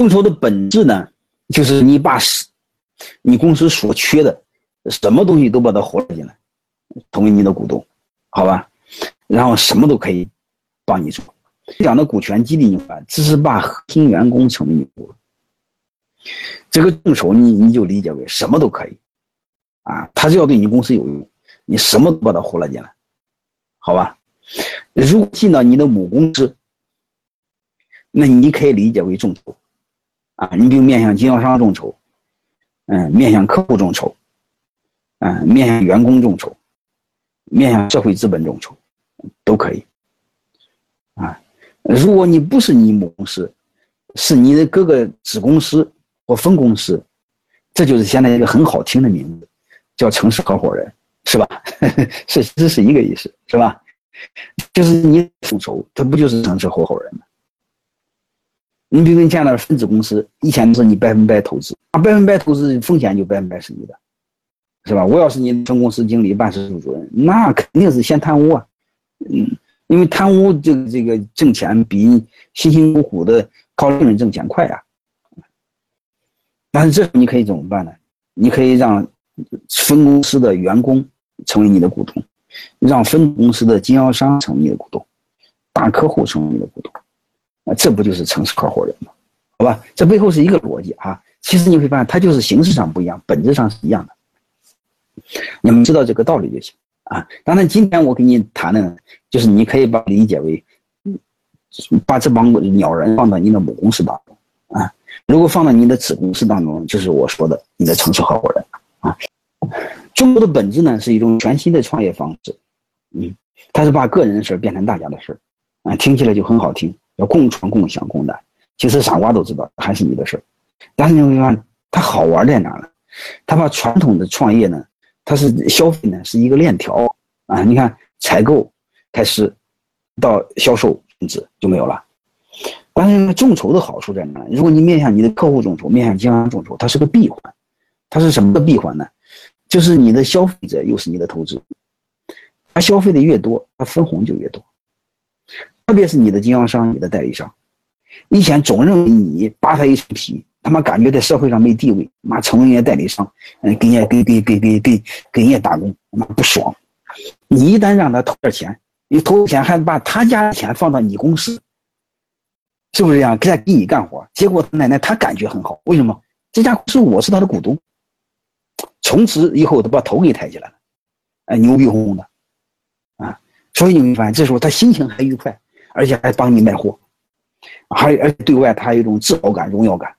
众筹的本质呢，就是你把你公司所缺的什么东西都把它活了进来，成为你的股东，好吧？然后什么都可以帮你做。讲的股权激励你只是把核心员工成为你股东。这个众筹你你就理解为什么都可以，啊，他只要对你公司有用，你什么都把它活了进来，好吧？如果进到你的母公司，那你可以理解为众筹，啊，你比如面向经销商众筹，嗯，面向客户众筹，嗯，面向员工众筹，面向社会资本众筹，都可以，啊，如果你不是你母公司，是你的各个子公司。或分公司，这就是现在一个很好听的名字，叫城市合伙人，是吧？是这是一个意思，是吧？就是你众筹，它不就是城市合伙人吗？你比如你建了分子公司，以前是你百分百投资，啊，百分百投资风险就百分百是你的，是吧？我要是你分公司经理、办事处主任，那肯定是先贪污啊，嗯，因为贪污这个这个挣钱比辛辛苦苦的靠利润挣钱快啊。但是这你可以怎么办呢？你可以让分公司的员工成为你的股东，让分公司的经销商成为你的股东，大客户成为你的股东，这不就是城市合伙人吗？好吧，这背后是一个逻辑啊。其实你会发现，它就是形式上不一样，本质上是一样的。你们知道这个道理就行啊。当然，今天我跟你谈的，就是你可以把理解为，把这帮鸟人放到你的母公司当中啊。如果放到你的子公司当中，就是我说的你的城市合伙人啊。中国的本质呢是一种全新的创业方式，嗯，它是把个人的事变成大家的事啊，听起来就很好听，要共创、共享、共担。其实傻瓜都知道，还是你的事但是你会发现，它好玩在哪呢？它把传统的创业呢，它是消费呢是一个链条啊。你看，采购开始到销售甚至就没有了。但是众筹的好处在哪？如果你面向你的客户众筹，面向经销商众筹，它是个闭环。它是什么的闭环呢？就是你的消费者又是你的投资，他消费的越多，他分红就越多。特别是你的经销商、你的代理商，以前总认为你扒他一层皮，他妈感觉在社会上没地位，妈成为人家代理商，嗯，给人家给给给给给给人家打工，妈不爽。你一旦让他投点钱，你投钱还把他家的钱放到你公司。是不是这样？给他给你干活，结果奶奶他感觉很好。为什么？这家公司我是他的股东，从此以后他把头给抬起来了，哎，牛逼哄哄的，啊！所以你会发现，这时候他心情还愉快，而且还帮你卖货，还而且对外他有一种自豪感、荣耀感。